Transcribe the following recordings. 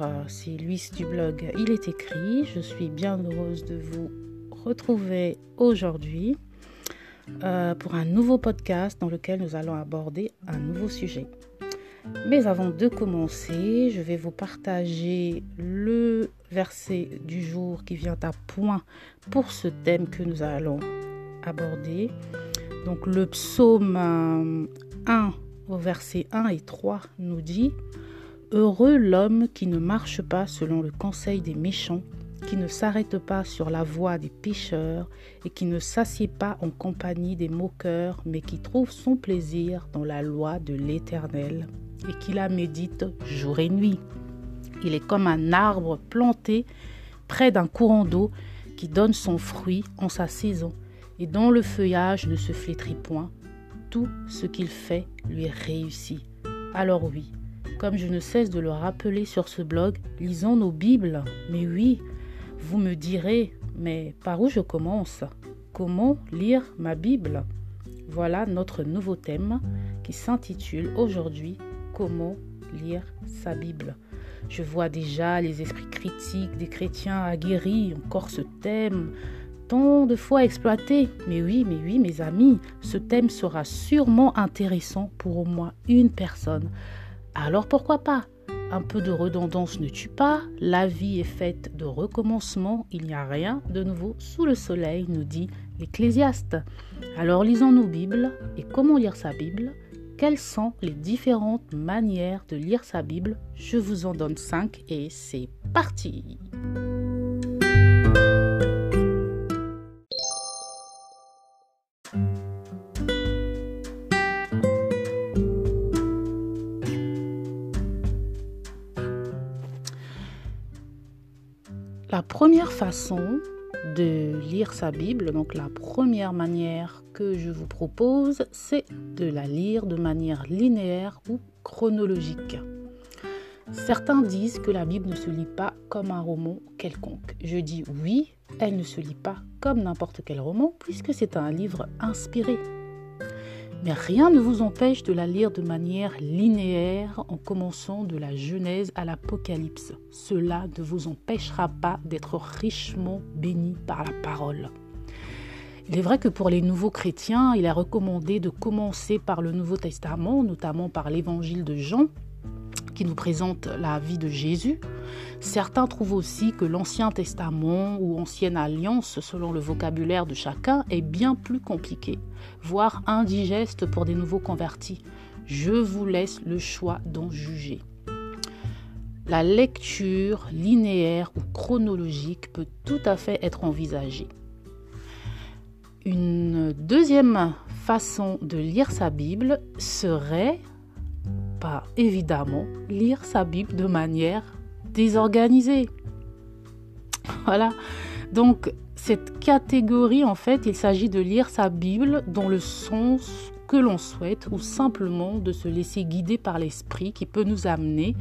euh, c'est Luis du blog Il est écrit. Je suis bien heureuse de vous retrouver aujourd'hui euh, pour un nouveau podcast dans lequel nous allons aborder un nouveau sujet. Mais avant de commencer, je vais vous partager le verset du jour qui vient à point pour ce thème que nous allons aborder. Donc le psaume 1 euh, au verset 1 et 3 nous dit Heureux l'homme qui ne marche pas selon le conseil des méchants, qui ne s'arrête pas sur la voie des pécheurs et qui ne s'assied pas en compagnie des moqueurs, mais qui trouve son plaisir dans la loi de l'Éternel et qui la médite jour et nuit. Il est comme un arbre planté près d'un courant d'eau qui donne son fruit en sa saison et dont le feuillage ne se flétrit point. Tout ce qu'il fait lui réussit. Alors oui, comme je ne cesse de le rappeler sur ce blog, lisons nos Bibles. Mais oui, vous me direz, mais par où je commence? Comment lire ma Bible? Voilà notre nouveau thème qui s'intitule aujourd'hui Comment lire sa Bible? Je vois déjà les esprits critiques des chrétiens aguerris encore ce thème tant de fois exploité. Mais oui, mais oui, mes amis, ce thème sera sûrement intéressant pour au moins une personne. Alors pourquoi pas? Un peu de redondance ne tue pas, la vie est faite de recommencement, il n'y a rien de nouveau sous le soleil, nous dit l'Ecclésiaste. Alors lisons nos Bibles et comment lire sa Bible. Quelles sont les différentes manières de lire sa Bible? Je vous en donne cinq et c'est parti façon de lire sa Bible, donc la première manière que je vous propose, c'est de la lire de manière linéaire ou chronologique. Certains disent que la Bible ne se lit pas comme un roman quelconque. Je dis oui, elle ne se lit pas comme n'importe quel roman puisque c'est un livre inspiré mais rien ne vous empêche de la lire de manière linéaire en commençant de la Genèse à l'Apocalypse. Cela ne vous empêchera pas d'être richement béni par la parole. Il est vrai que pour les nouveaux chrétiens, il est recommandé de commencer par le Nouveau Testament, notamment par l'évangile de Jean, qui nous présente la vie de Jésus. Certains trouvent aussi que l'Ancien Testament ou Ancienne Alliance, selon le vocabulaire de chacun, est bien plus compliqué, voire indigeste pour des nouveaux convertis. Je vous laisse le choix d'en juger. La lecture linéaire ou chronologique peut tout à fait être envisagée. Une deuxième façon de lire sa Bible serait évidemment lire sa Bible de manière désorganisée. Voilà. Donc cette catégorie, en fait, il s'agit de lire sa Bible dans le sens que l'on souhaite ou simplement de se laisser guider par l'esprit qui peut nous amener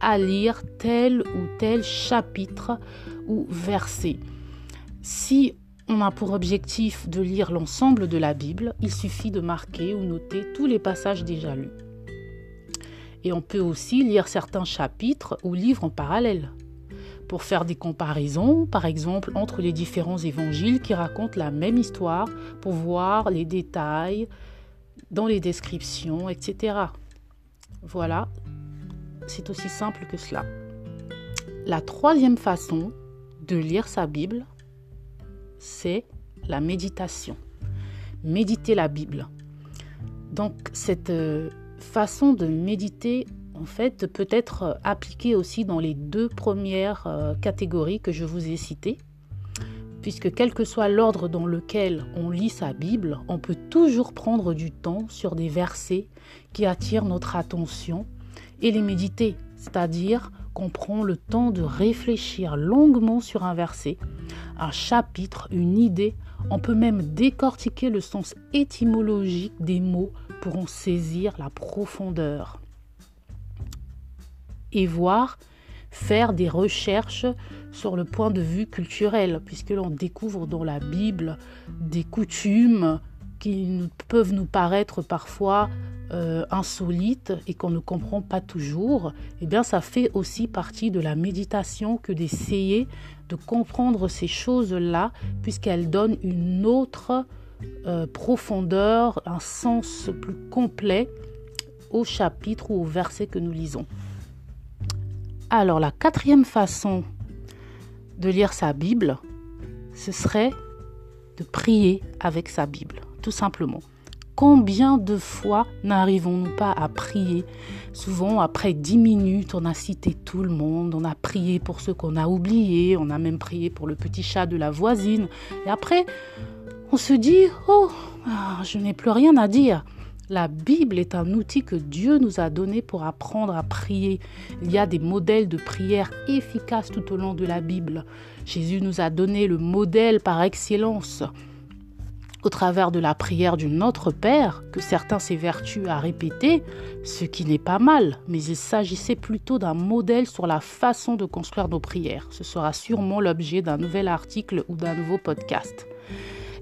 à lire tel ou tel chapitre ou verset. Si on a pour objectif de lire l'ensemble de la Bible, il suffit de marquer ou noter tous les passages déjà lus. Et on peut aussi lire certains chapitres ou livres en parallèle pour faire des comparaisons, par exemple, entre les différents évangiles qui racontent la même histoire, pour voir les détails dans les descriptions, etc. Voilà, c'est aussi simple que cela. La troisième façon de lire sa Bible, c'est la méditation. Méditer la Bible. Donc cette euh, façon de méditer en fait peut être appliquée aussi dans les deux premières euh, catégories que je vous ai citées. Puisque quel que soit l'ordre dans lequel on lit sa Bible, on peut toujours prendre du temps sur des versets qui attirent notre attention et les méditer, c'est-à-dire qu'on prend le temps de réfléchir longuement sur un verset, un chapitre, une idée, on peut même décortiquer le sens étymologique des mots pourront saisir la profondeur et voir, faire des recherches sur le point de vue culturel, puisque l'on découvre dans la Bible des coutumes qui peuvent nous paraître parfois euh, insolite et qu'on ne comprend pas toujours, eh bien ça fait aussi partie de la méditation que d'essayer de comprendre ces choses-là, puisqu'elles donnent une autre euh, profondeur, un sens plus complet au chapitre ou au verset que nous lisons. Alors la quatrième façon de lire sa Bible, ce serait de prier avec sa Bible, tout simplement. Combien de fois n'arrivons-nous pas à prier? Souvent, après dix minutes, on a cité tout le monde, on a prié pour ceux qu'on a oubliés, on a même prié pour le petit chat de la voisine. Et après, on se dit, oh, ah, je n'ai plus rien à dire. La Bible est un outil que Dieu nous a donné pour apprendre à prier. Il y a des modèles de prière efficaces tout au long de la Bible. Jésus nous a donné le modèle par excellence au travers de la prière du Notre Père, que certains s'évertuent à répéter, ce qui n'est pas mal, mais il s'agissait plutôt d'un modèle sur la façon de construire nos prières. Ce sera sûrement l'objet d'un nouvel article ou d'un nouveau podcast.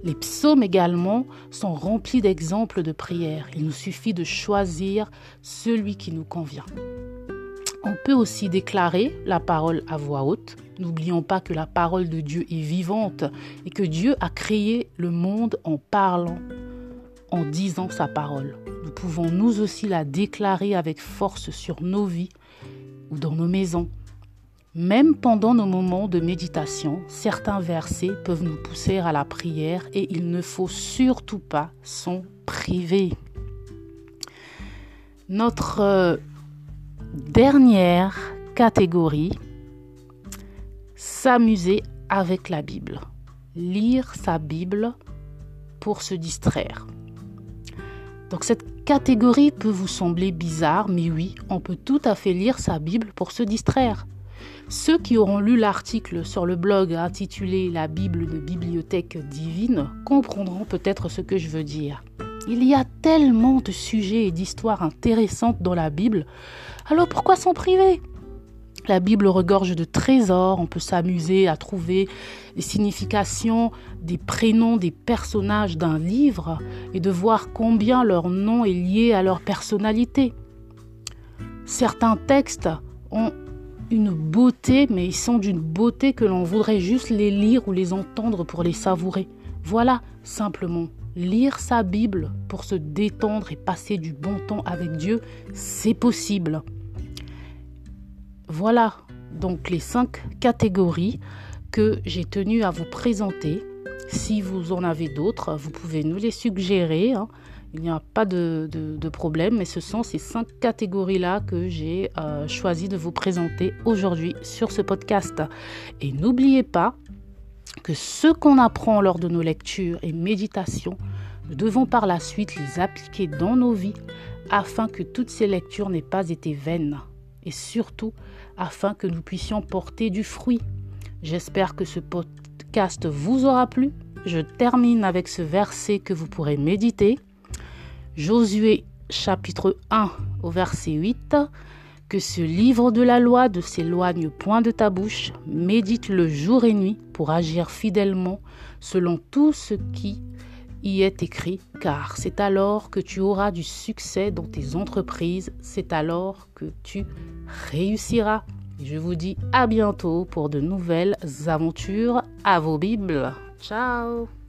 Les psaumes également sont remplis d'exemples de prières. Il nous suffit de choisir celui qui nous convient. On peut aussi déclarer la parole à voix haute. N'oublions pas que la parole de Dieu est vivante et que Dieu a créé le monde en parlant, en disant sa parole. Nous pouvons nous aussi la déclarer avec force sur nos vies ou dans nos maisons. Même pendant nos moments de méditation, certains versets peuvent nous pousser à la prière et il ne faut surtout pas s'en priver. Notre euh, dernière catégorie, s'amuser avec la Bible. Lire sa Bible pour se distraire. Donc cette catégorie peut vous sembler bizarre, mais oui, on peut tout à fait lire sa Bible pour se distraire. Ceux qui auront lu l'article sur le blog intitulé La Bible de bibliothèque divine comprendront peut-être ce que je veux dire. Il y a tellement de sujets et d'histoires intéressantes dans la Bible, alors pourquoi s'en priver? La Bible regorge de trésors, on peut s'amuser à trouver les significations des prénoms des personnages d'un livre et de voir combien leur nom est lié à leur personnalité. Certains textes ont une beauté, mais ils sont d'une beauté que l'on voudrait juste les lire ou les entendre pour les savourer. Voilà, simplement, lire sa Bible pour se détendre et passer du bon temps avec Dieu, c'est possible. Voilà donc les cinq catégories que j'ai tenu à vous présenter. Si vous en avez d'autres, vous pouvez nous les suggérer. Hein. Il n'y a pas de, problème, mais ce sont ces cinq catégories-là que j'ai euh, choisi de vous présenter aujourd'hui sur ce podcast. Et n'oubliez pas que ce qu'on apprend lors de nos lectures et méditations, nous devons par la suite les appliquer dans nos vies afin que toutes ces lectures n'aient pas été vaines et surtout afin que nous puissions porter du fruit. J'espère que ce podcast vous aura plu. Je termine avec ce verset que vous pourrez méditer. Josué chapitre 1 au verset 8. Que ce livre de la loi ne s'éloigne point de ta bouche, médite le jour et nuit pour agir fidèlement selon tout ce qui y est écrit, car c'est alors que tu auras du succès dans tes entreprises, c'est alors que tu réussiras. je vous dis à bientôt pour de nouvelles aventures à vos Bibles. Ciao